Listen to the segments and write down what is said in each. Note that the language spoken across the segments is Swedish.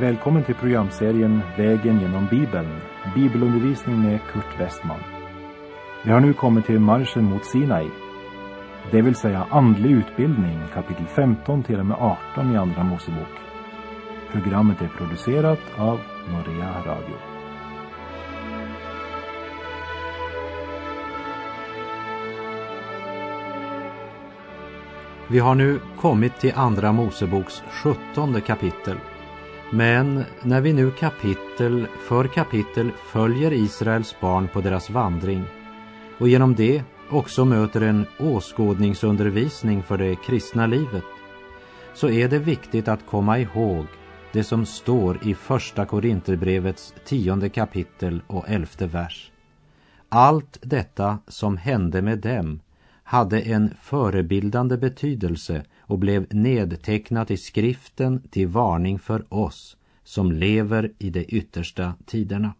Välkommen till programserien Vägen genom Bibeln, bibelundervisning med Kurt Westman. Vi har nu kommit till marschen mot Sinai, det vill säga andlig utbildning, kapitel 15 till och med 18 i Andra Mosebok. Programmet är producerat av Norea Radio. Vi har nu kommit till Andra Moseboks sjuttonde kapitel. Men när vi nu kapitel för kapitel följer Israels barn på deras vandring och genom det också möter en åskådningsundervisning för det kristna livet så är det viktigt att komma ihåg det som står i Första Korinterbrevets tionde kapitel och elfte vers. Allt detta som hände med dem hade en förebildande betydelse och blev nedtecknat i skriften till varning för oss som lever i de yttersta tiderna.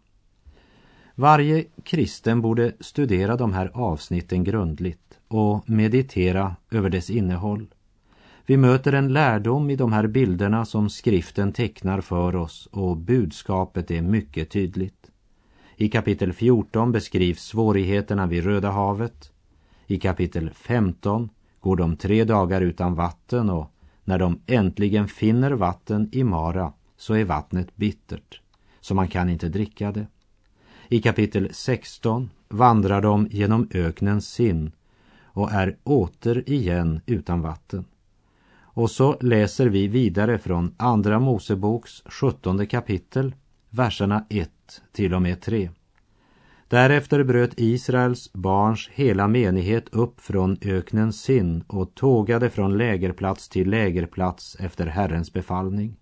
Varje kristen borde studera de här avsnitten grundligt och meditera över dess innehåll. Vi möter en lärdom i de här bilderna som skriften tecknar för oss och budskapet är mycket tydligt. I kapitel 14 beskrivs svårigheterna vid Röda havet. I kapitel 15 går de tre dagar utan vatten och när de äntligen finner vatten i Mara så är vattnet bittert, så man kan inte dricka det. I kapitel 16 vandrar de genom öknens Sin och är återigen utan vatten. Och så läser vi vidare från Andra Moseboks sjuttonde kapitel, verserna 1 till och med 3. Därefter bröt Israels barns hela menighet upp från öknen Sin och tågade från lägerplats till lägerplats efter Herrens befallning.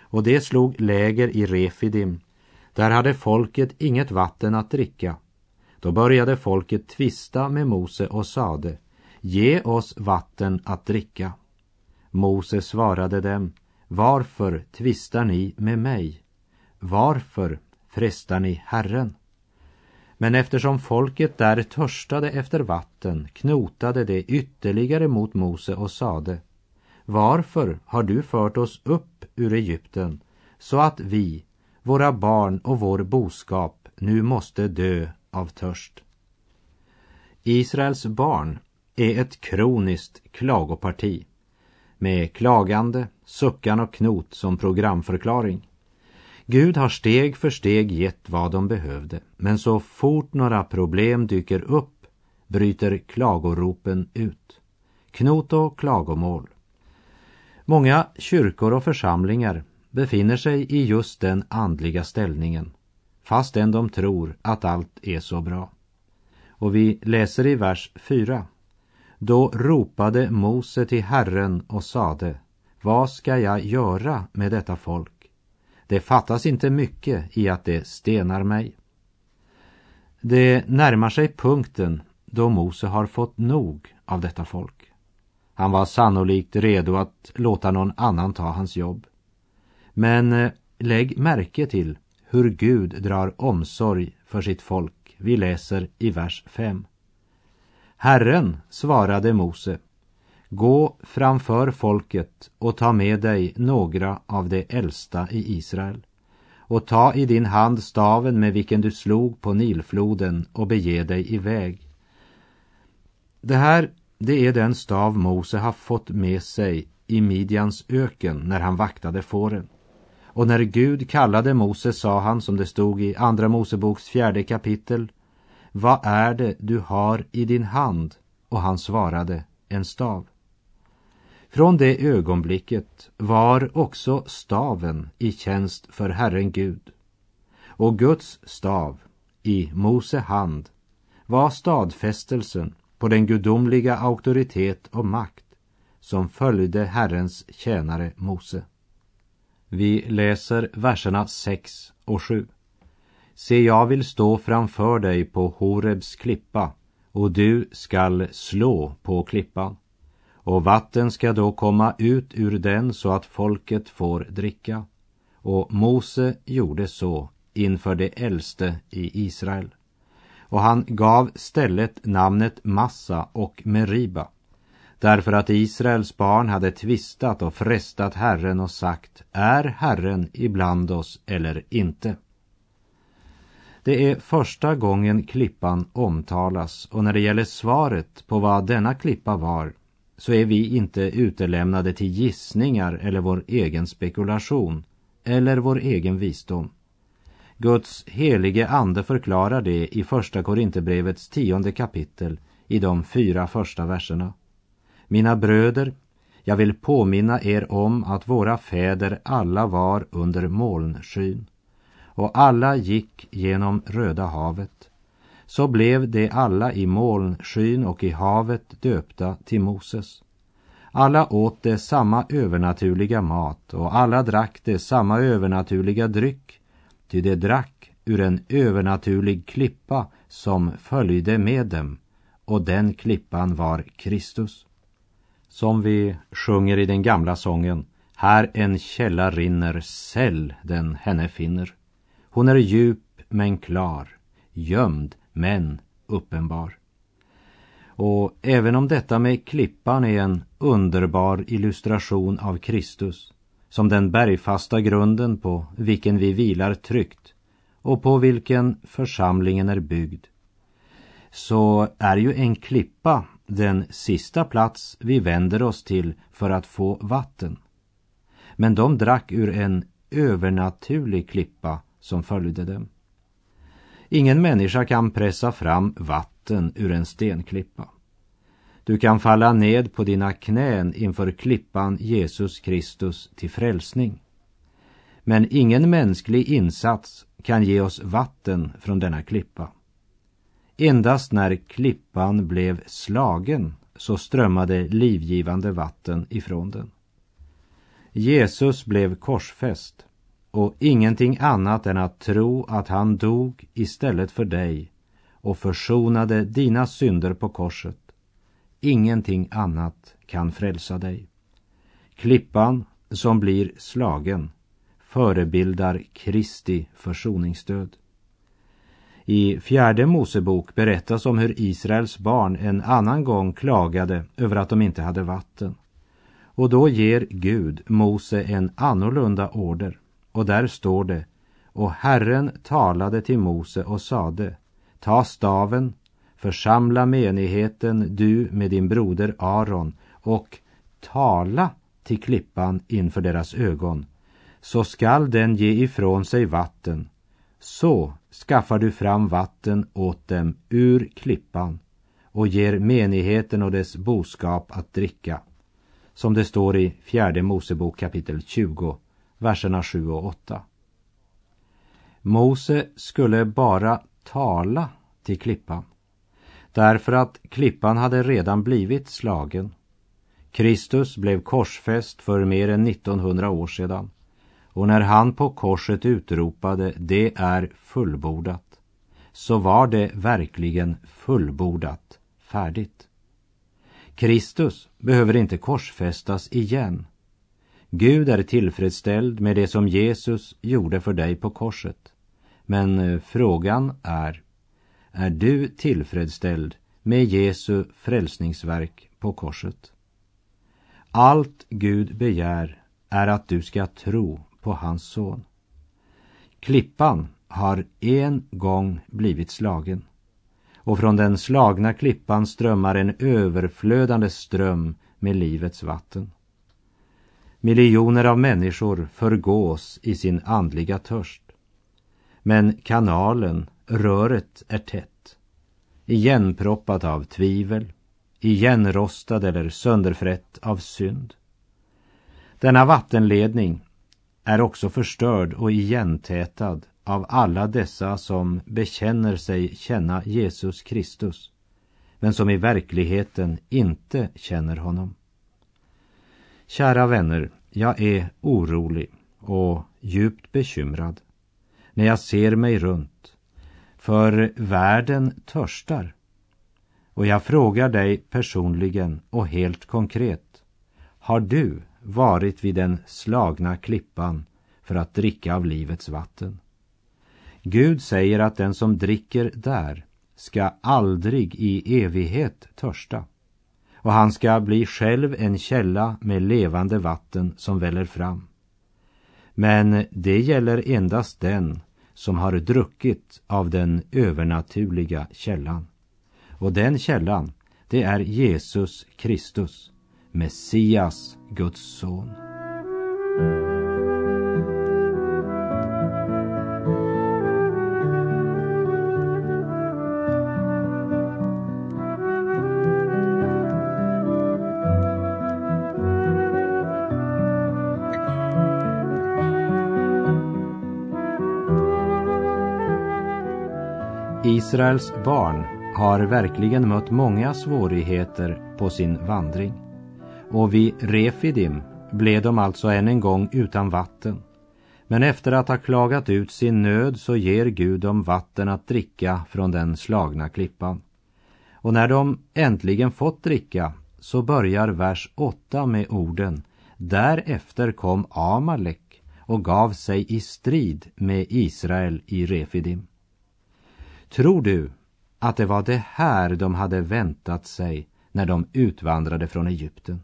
Och det slog läger i Refidim. Där hade folket inget vatten att dricka. Då började folket tvista med Mose och sade, ge oss vatten att dricka. Mose svarade dem, varför tvistar ni med mig? Varför frestar ni Herren? Men eftersom folket där törstade efter vatten knotade det ytterligare mot Mose och sade Varför har du fört oss upp ur Egypten så att vi, våra barn och vår boskap nu måste dö av törst? Israels barn är ett kroniskt klagoparti med klagande, suckan och knot som programförklaring. Gud har steg för steg gett vad de behövde, men så fort några problem dyker upp bryter klagoropen ut. Knot och klagomål. Många kyrkor och församlingar befinner sig i just den andliga ställningen, fastän de tror att allt är så bra. Och vi läser i vers 4. Då ropade Mose till Herren och sade, vad ska jag göra med detta folk? Det fattas inte mycket i att det stenar mig. Det närmar sig punkten då Mose har fått nog av detta folk. Han var sannolikt redo att låta någon annan ta hans jobb. Men eh, lägg märke till hur Gud drar omsorg för sitt folk. Vi läser i vers 5. Herren svarade Mose, Gå framför folket och ta med dig några av de äldsta i Israel och ta i din hand staven med vilken du slog på Nilfloden och bege dig iväg. Det här, det är den stav Mose har fått med sig i Midjans öken när han vaktade fåren. Och när Gud kallade Mose sa han, som det stod i Andra Moseboks fjärde kapitel, Vad är det du har i din hand? Och han svarade, en stav. Från det ögonblicket var också staven i tjänst för Herren Gud. Och Guds stav i Mose hand var stadfästelsen på den gudomliga auktoritet och makt som följde Herrens tjänare Mose. Vi läser verserna 6 och 7. Se, jag vill stå framför dig på Horebs klippa och du skall slå på klippan och vatten ska då komma ut ur den så att folket får dricka. Och Mose gjorde så inför de äldste i Israel. Och han gav stället namnet Massa och Meriba. därför att Israels barn hade tvistat och frestat Herren och sagt, är Herren ibland oss eller inte? Det är första gången klippan omtalas och när det gäller svaret på vad denna klippa var så är vi inte utelämnade till gissningar eller vår egen spekulation eller vår egen visdom. Guds helige ande förklarar det i Första Korinthierbrevets tionde kapitel i de fyra första verserna. Mina bröder, jag vill påminna er om att våra fäder alla var under molnskyn och alla gick genom Röda havet. Så blev de alla i molnskyn och i havet döpta till Moses. Alla åt de samma övernaturliga mat och alla drack de samma övernaturliga dryck, ty de drack ur en övernaturlig klippa som följde med dem, och den klippan var Kristus. Som vi sjunger i den gamla sången, här en källa rinner, säll den henne finner. Hon är djup men klar, gömd men uppenbar. Och även om detta med klippan är en underbar illustration av Kristus som den bergfasta grunden på vilken vi vilar tryggt och på vilken församlingen är byggd så är ju en klippa den sista plats vi vänder oss till för att få vatten. Men de drack ur en övernaturlig klippa som följde dem. Ingen människa kan pressa fram vatten ur en stenklippa. Du kan falla ned på dina knän inför klippan Jesus Kristus till frälsning. Men ingen mänsklig insats kan ge oss vatten från denna klippa. Endast när klippan blev slagen så strömmade livgivande vatten ifrån den. Jesus blev korsfäst och ingenting annat än att tro att han dog istället för dig och försonade dina synder på korset. Ingenting annat kan frälsa dig. Klippan som blir slagen förebildar Kristi försoningsdöd. I fjärde Mosebok berättas om hur Israels barn en annan gång klagade över att de inte hade vatten. Och då ger Gud Mose en annorlunda order. Och där står det, och Herren talade till Mose och sade, ta staven, församla menigheten du med din broder Aron och tala till klippan inför deras ögon, så skall den ge ifrån sig vatten. Så skaffar du fram vatten åt dem ur klippan och ger menigheten och dess boskap att dricka. Som det står i fjärde Mosebok kapitel 20, verserna 7 och 8. Mose skulle bara tala till klippan därför att klippan hade redan blivit slagen. Kristus blev korsfäst för mer än 1900 år sedan och när han på korset utropade det är fullbordat så var det verkligen fullbordat, färdigt. Kristus behöver inte korsfästas igen. Gud är tillfredsställd med det som Jesus gjorde för dig på korset. Men eh, frågan är, är du tillfredsställd med Jesu frälsningsverk på korset? Allt Gud begär är att du ska tro på hans son. Klippan har en gång blivit slagen och från den slagna klippan strömmar en överflödande ström med livets vatten. Miljoner av människor förgås i sin andliga törst. Men kanalen, röret, är tätt. Igenproppat av tvivel, igenrostad eller sönderfrätt av synd. Denna vattenledning är också förstörd och igentätad av alla dessa som bekänner sig känna Jesus Kristus men som i verkligheten inte känner honom. Kära vänner, jag är orolig och djupt bekymrad när jag ser mig runt, för världen törstar. Och jag frågar dig personligen och helt konkret, har du varit vid den slagna klippan för att dricka av livets vatten? Gud säger att den som dricker där ska aldrig i evighet törsta och han ska bli själv en källa med levande vatten som väller fram. Men det gäller endast den som har druckit av den övernaturliga källan. Och den källan, det är Jesus Kristus, Messias, Guds son. Israels barn har verkligen mött många svårigheter på sin vandring. Och vid Refidim blev de alltså än en gång utan vatten. Men efter att ha klagat ut sin nöd så ger Gud dem vatten att dricka från den slagna klippan. Och när de äntligen fått dricka så börjar vers 8 med orden Därefter kom Amalek och gav sig i strid med Israel i Refidim. Tror du att det var det här de hade väntat sig när de utvandrade från Egypten?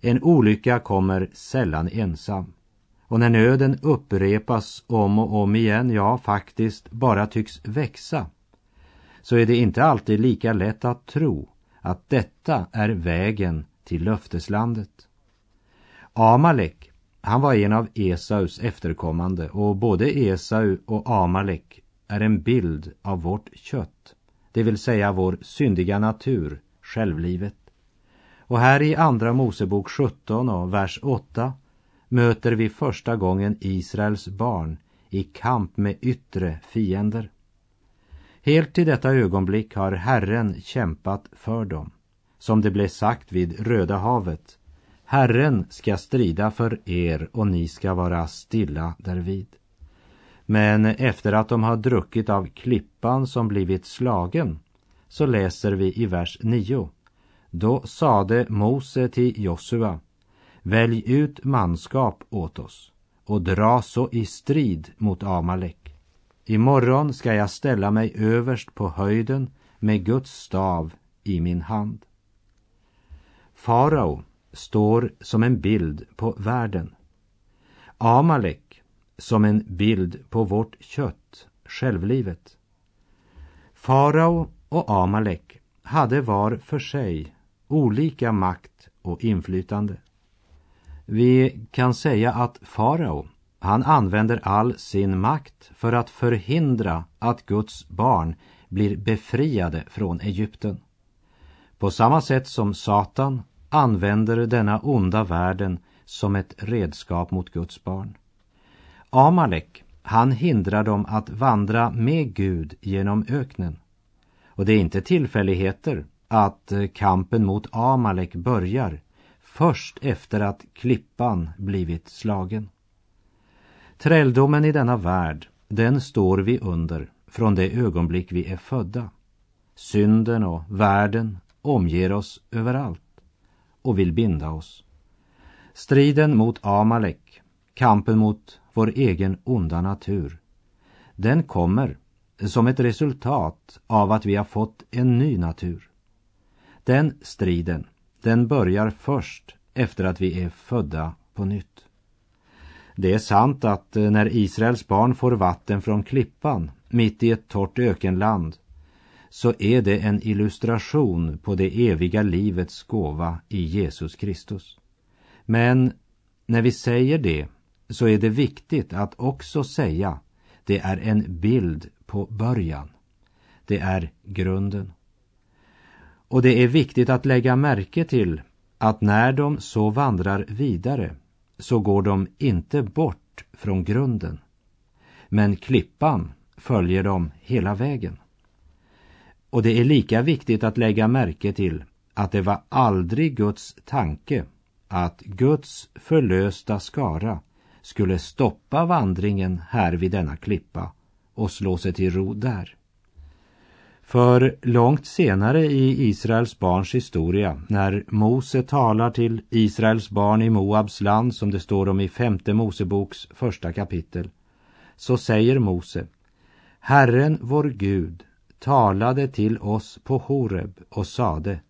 En olycka kommer sällan ensam. Och när nöden upprepas om och om igen, ja faktiskt bara tycks växa, så är det inte alltid lika lätt att tro att detta är vägen till löfteslandet. Amalek, han var en av Esaus efterkommande och både Esau och Amalek är en bild av vårt kött, det vill säga vår syndiga natur, självlivet. Och här i Andra Mosebok 17 och vers 8 möter vi första gången Israels barn i kamp med yttre fiender. Helt till detta ögonblick har Herren kämpat för dem. Som det blev sagt vid Röda havet. Herren ska strida för er och ni ska vara stilla därvid. Men efter att de har druckit av klippan som blivit slagen så läser vi i vers 9. Då sade Mose till Josua Välj ut manskap åt oss och dra så i strid mot Amalek. Imorgon ska jag ställa mig överst på höjden med Guds stav i min hand. Farao står som en bild på världen. Amalek som en bild på vårt kött, självlivet. Farao och Amalek hade var för sig olika makt och inflytande. Vi kan säga att farao, han använder all sin makt för att förhindra att Guds barn blir befriade från Egypten. På samma sätt som Satan använder denna onda världen som ett redskap mot Guds barn. Amalek, han hindrar dem att vandra med Gud genom öknen. Och det är inte tillfälligheter att eh, kampen mot Amalek börjar först efter att klippan blivit slagen. Träldomen i denna värld, den står vi under från det ögonblick vi är födda. Synden och världen omger oss överallt och vill binda oss. Striden mot Amalek, kampen mot vår egen onda natur, den kommer som ett resultat av att vi har fått en ny natur. Den striden, den börjar först efter att vi är födda på nytt. Det är sant att eh, när Israels barn får vatten från klippan mitt i ett torrt ökenland så är det en illustration på det eviga livets gåva i Jesus Kristus. Men när vi säger det så är det viktigt att också säga det är en bild på början. Det är grunden. Och det är viktigt att lägga märke till att när de så vandrar vidare så går de inte bort från grunden. Men klippan följer dem hela vägen. Och det är lika viktigt att lägga märke till att det var aldrig Guds tanke att Guds förlösta skara skulle stoppa vandringen här vid denna klippa och slå sig till ro där. För långt senare i Israels barns historia, när Mose talar till Israels barn i Moabs land, som det står om i femte Moseboks första kapitel, så säger Mose, Herren vår Gud talade till oss på Horeb och sade,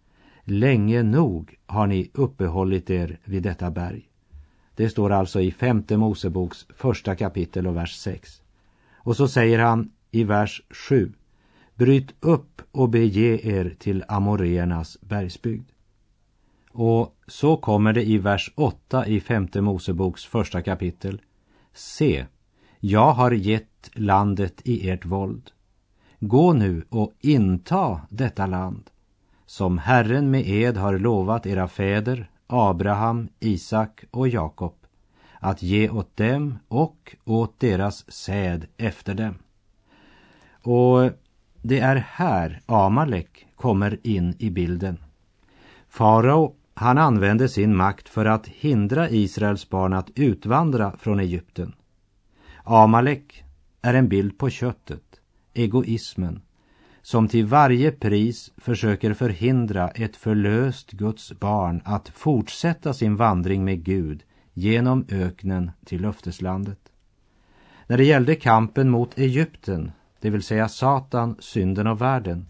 Länge nog har ni uppehållit er vid detta berg. Det står alltså i femte Moseboks första kapitel och vers 6. Och så säger han i vers 7. Bryt upp och bege er till amoreernas bergsbygd. Och så kommer det i vers 8 i femte Moseboks första kapitel. Se, jag har gett landet i ert våld. Gå nu och inta detta land som Herren med ed har lovat era fäder Abraham, Isak och Jakob att ge åt dem och åt deras säd efter dem. Och det är här Amalek kommer in i bilden. Farao, han använde sin makt för att hindra Israels barn att utvandra från Egypten. Amalek är en bild på köttet, egoismen, som till varje pris försöker förhindra ett förlöst Guds barn att fortsätta sin vandring med Gud genom öknen till löfteslandet. När det gällde kampen mot Egypten, det vill säga Satan, synden och världen,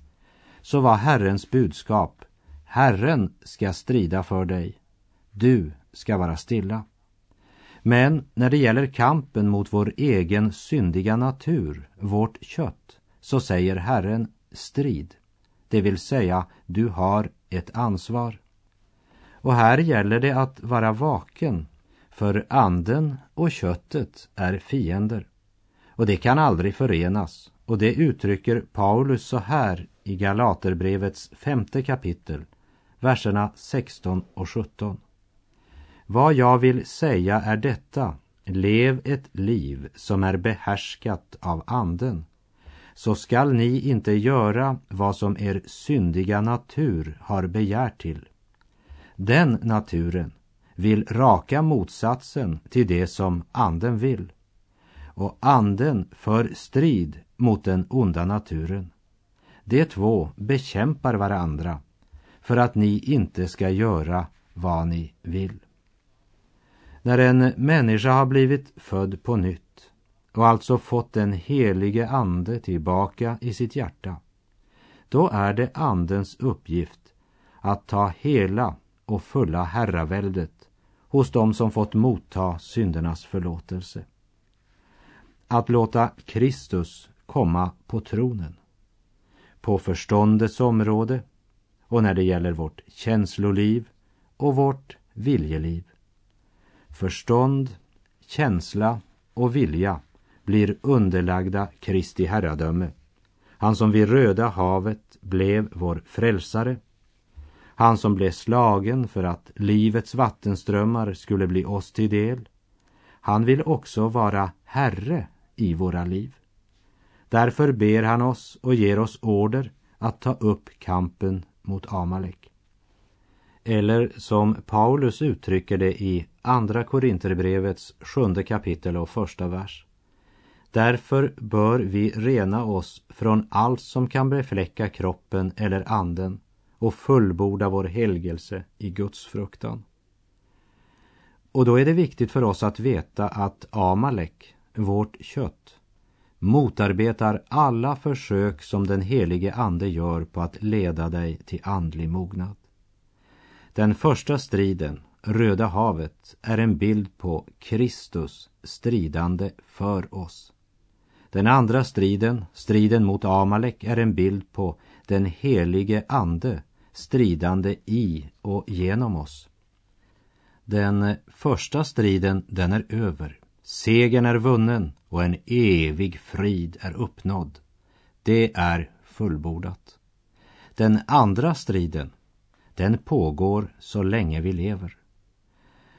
så var Herrens budskap Herren ska strida för dig. Du ska vara stilla. Men när det gäller kampen mot vår egen syndiga natur, vårt kött, så säger Herren strid. Det vill säga, du har ett ansvar. Och här gäller det att vara vaken, för anden och köttet är fiender. Och det kan aldrig förenas. Och det uttrycker Paulus så här i Galaterbrevets femte kapitel, verserna 16 och 17. Vad jag vill säga är detta, lev ett liv som är behärskat av anden så skall ni inte göra vad som er syndiga natur har begärt till. Den naturen vill raka motsatsen till det som anden vill. Och anden för strid mot den onda naturen. De två bekämpar varandra för att ni inte ska göra vad ni vill. När en människa har blivit född på nytt och alltså fått den helige ande tillbaka i sitt hjärta, då är det andens uppgift att ta hela och fulla herraväldet hos dem som fått motta syndernas förlåtelse. Att låta Kristus komma på tronen. På förståndets område och när det gäller vårt känsloliv och vårt viljeliv. Förstånd, känsla och vilja blir underlagda Kristi herradöme. Han som vid Röda havet blev vår frälsare. Han som blev slagen för att livets vattenströmmar skulle bli oss till del. Han vill också vara Herre i våra liv. Därför ber han oss och ger oss order att ta upp kampen mot Amalek. Eller som Paulus uttrycker det i Andra Korinterbrevets sjunde kapitel och första vers. Därför bör vi rena oss från allt som kan befläcka kroppen eller anden och fullborda vår helgelse i Guds fruktan. Och då är det viktigt för oss att veta att Amalek, vårt kött, motarbetar alla försök som den helige Ande gör på att leda dig till andlig mognad. Den första striden, Röda havet, är en bild på Kristus stridande för oss. Den andra striden, striden mot Amalek, är en bild på den helige Ande stridande i och genom oss. Den första striden, den är över. Segern är vunnen och en evig frid är uppnådd. Det är fullbordat. Den andra striden, den pågår så länge vi lever.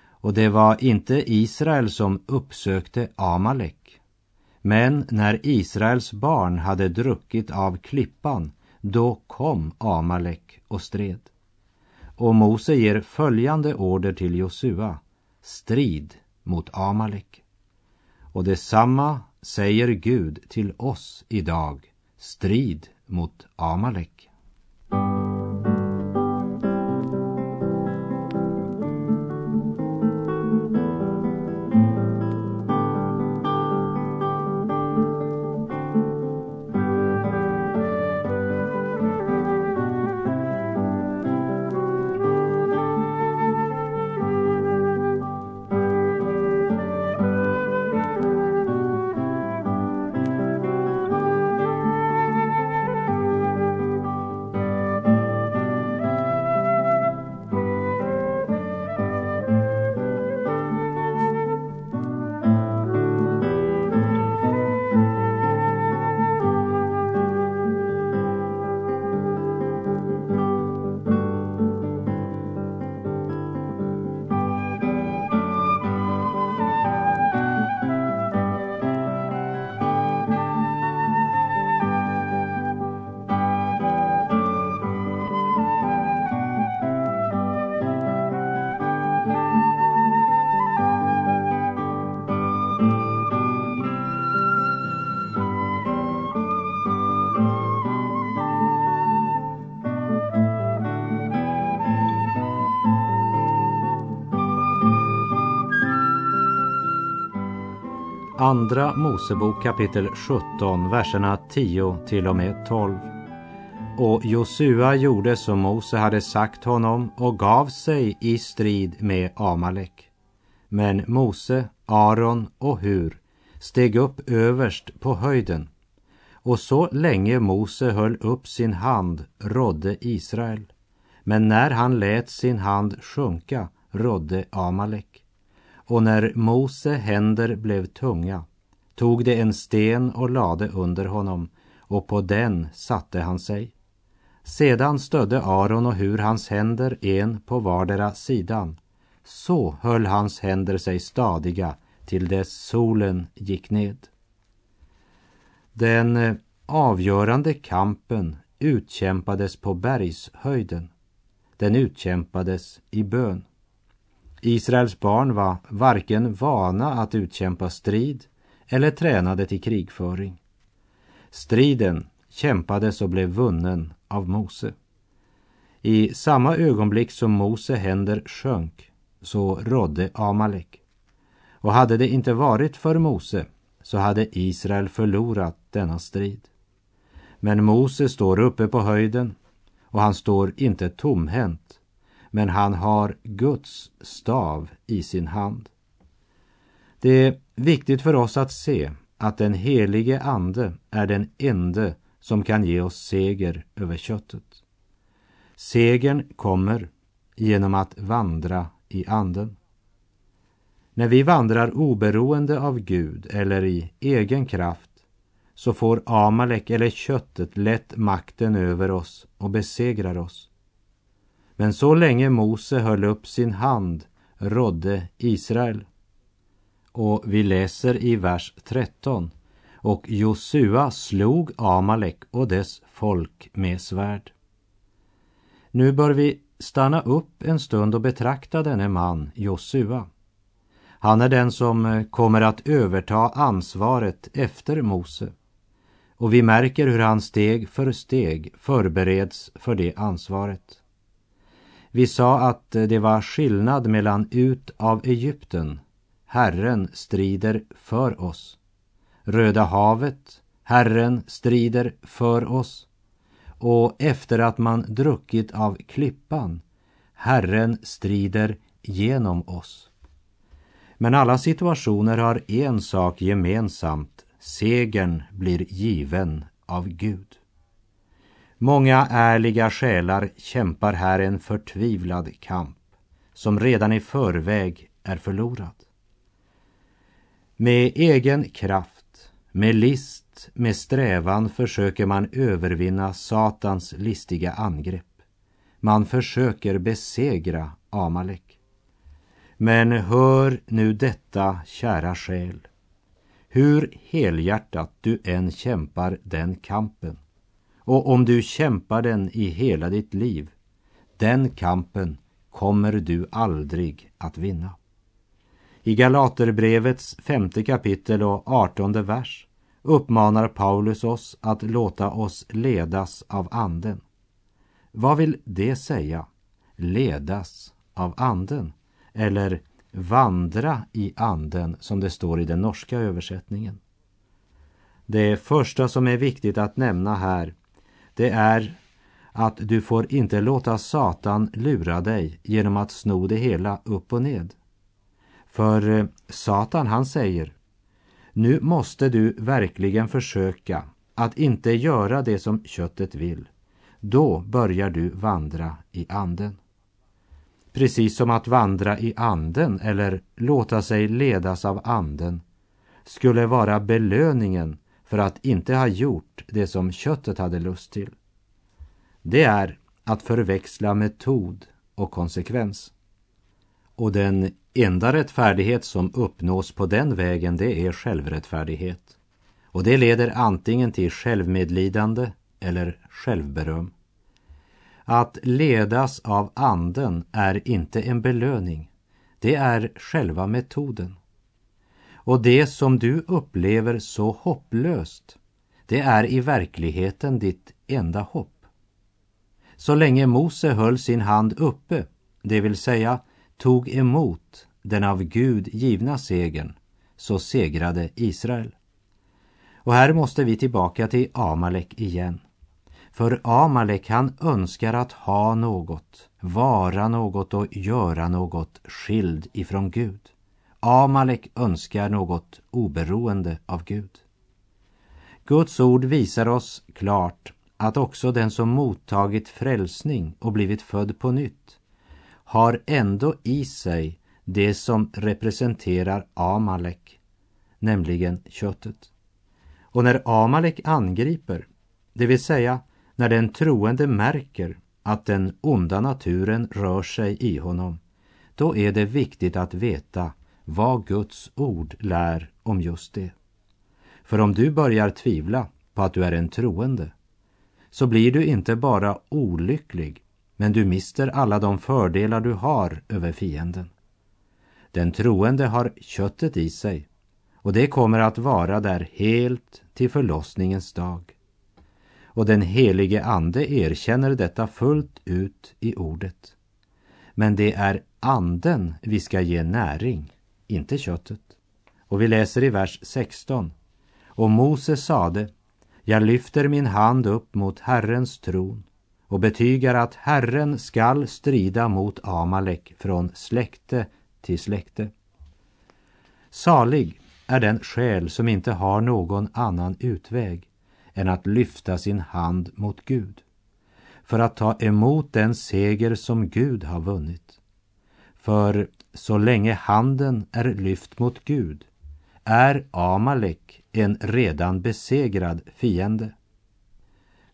Och det var inte Israel som uppsökte Amalek men när Israels barn hade druckit av klippan, då kom Amalek och stred. Och Mose ger följande order till Josua. Strid mot Amalek. Och detsamma säger Gud till oss idag. Strid mot Amalek. Andra Mosebok kapitel 17, verserna 10 till och med 12. Och Josua gjorde som Mose hade sagt honom och gav sig i strid med Amalek. Men Mose, Aron och Hur steg upp överst på höjden och så länge Mose höll upp sin hand rådde Israel. Men när han lät sin hand sjunka rådde Amalek. Och när Mose händer blev tunga tog det en sten och lade under honom och på den satte han sig. Sedan stödde Aron och Hur hans händer en på vardera sidan. Så höll hans händer sig stadiga till dess solen gick ned. Den eh, avgörande kampen utkämpades på bergshöjden. Den utkämpades i bön. Israels barn var varken vana att utkämpa strid eller tränade till krigföring. Striden kämpades och blev vunnen av Mose. I samma ögonblick som Mose händer sjönk så rådde Amalek. Och hade det inte varit för Mose så hade Israel förlorat denna strid. Men Mose står uppe på höjden och han står inte tomhänt men han har Guds stav i sin hand. Det är viktigt för oss att se att den helige Ande är den ende som kan ge oss seger över köttet. Segern kommer genom att vandra i Anden. När vi vandrar oberoende av Gud eller i egen kraft så får Amalek eller köttet lätt makten över oss och besegrar oss. Men så länge Mose höll upp sin hand rådde Israel. Och vi läser i vers 13. Och Josua slog Amalek och dess folk med svärd. Nu bör vi stanna upp en stund och betrakta denne man, Josua. Han är den som eh, kommer att överta ansvaret efter Mose. Och vi märker hur han steg för steg förbereds för det ansvaret. Vi sa att det var skillnad mellan ut av Egypten, Herren strider för oss. Röda havet, Herren strider för oss. Och efter att man druckit av klippan, Herren strider genom oss. Men alla situationer har en sak gemensamt. Segern blir given av Gud. Många ärliga själar kämpar här en förtvivlad kamp som redan i förväg är förlorad. Med egen kraft, med list, med strävan försöker man övervinna Satans listiga angrepp. Man försöker besegra Amalek. Men hör nu detta, kära själ. Hur helhjärtat du än kämpar den kampen och om du kämpar den i hela ditt liv, den kampen kommer du aldrig att vinna. I Galaterbrevets femte kapitel och artonde vers uppmanar Paulus oss att låta oss ledas av Anden. Vad vill det säga? Ledas av Anden? Eller vandra i Anden som det står i den norska översättningen. Det första som är viktigt att nämna här det är att du får inte låta Satan lura dig genom att sno det hela upp och ned. För eh, Satan han säger, nu måste du verkligen försöka att inte göra det som köttet vill. Då börjar du vandra i anden. Precis som att vandra i anden eller låta sig ledas av anden skulle vara belöningen för att inte ha gjort det som köttet hade lust till. Det är att förväxla metod och konsekvens. Och den enda rättfärdighet som uppnås på den vägen det är självrättfärdighet. Och det leder antingen till självmedlidande eller självberöm. Att ledas av anden är inte en belöning. Det är själva metoden. Och det som du upplever så hopplöst, det är i verkligheten ditt enda hopp. Så länge Mose höll sin hand uppe, det vill säga tog emot den av Gud givna segern, så segrade Israel. Och här måste vi tillbaka till Amalek igen. För Amalek han önskar att ha något, vara något och göra något skild ifrån Gud. Amalek önskar något oberoende av Gud. Guds ord visar oss klart att också den som mottagit frälsning och blivit född på nytt har ändå i sig det som representerar Amalek, nämligen köttet. Och när Amalek angriper, det vill säga när den troende märker att den onda naturen rör sig i honom, då är det viktigt att veta vad Guds ord lär om just det. För om du börjar tvivla på att du är en troende, så blir du inte bara olycklig, men du mister alla de fördelar du har över fienden. Den troende har köttet i sig och det kommer att vara där helt till förlossningens dag. Och den helige Ande erkänner detta fullt ut i ordet. Men det är anden vi ska ge näring, inte köttet. Och vi läser i vers 16. Och Mose sade, jag lyfter min hand upp mot Herrens tron och betygar att Herren skall strida mot Amalek från släkte till släkte. Salig är den själ som inte har någon annan utväg än att lyfta sin hand mot Gud för att ta emot den seger som Gud har vunnit. För så länge handen är lyft mot Gud är Amalek en redan besegrad fiende.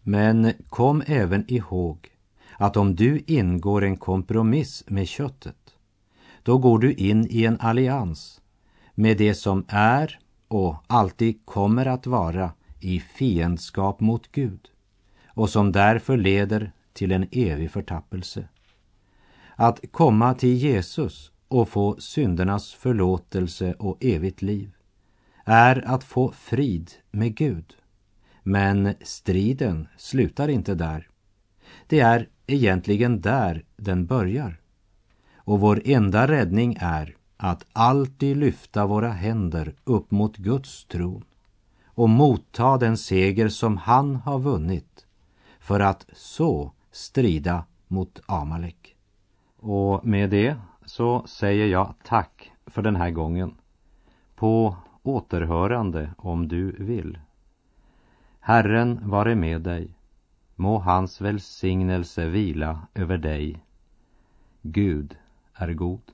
Men kom även ihåg att om du ingår en kompromiss med köttet, då går du in i en allians med det som är och alltid kommer att vara i fiendskap mot Gud och som därför leder till en evig förtappelse. Att komma till Jesus och få syndernas förlåtelse och evigt liv är att få frid med Gud. Men striden slutar inte där. Det är egentligen där den börjar. Och vår enda räddning är att alltid lyfta våra händer upp mot Guds tron och motta den seger som han har vunnit för att så strida mot Amalek. Och med det så säger jag tack för den här gången. På återhörande om du vill. Herren vare med dig. Må hans välsignelse vila över dig. Gud är god.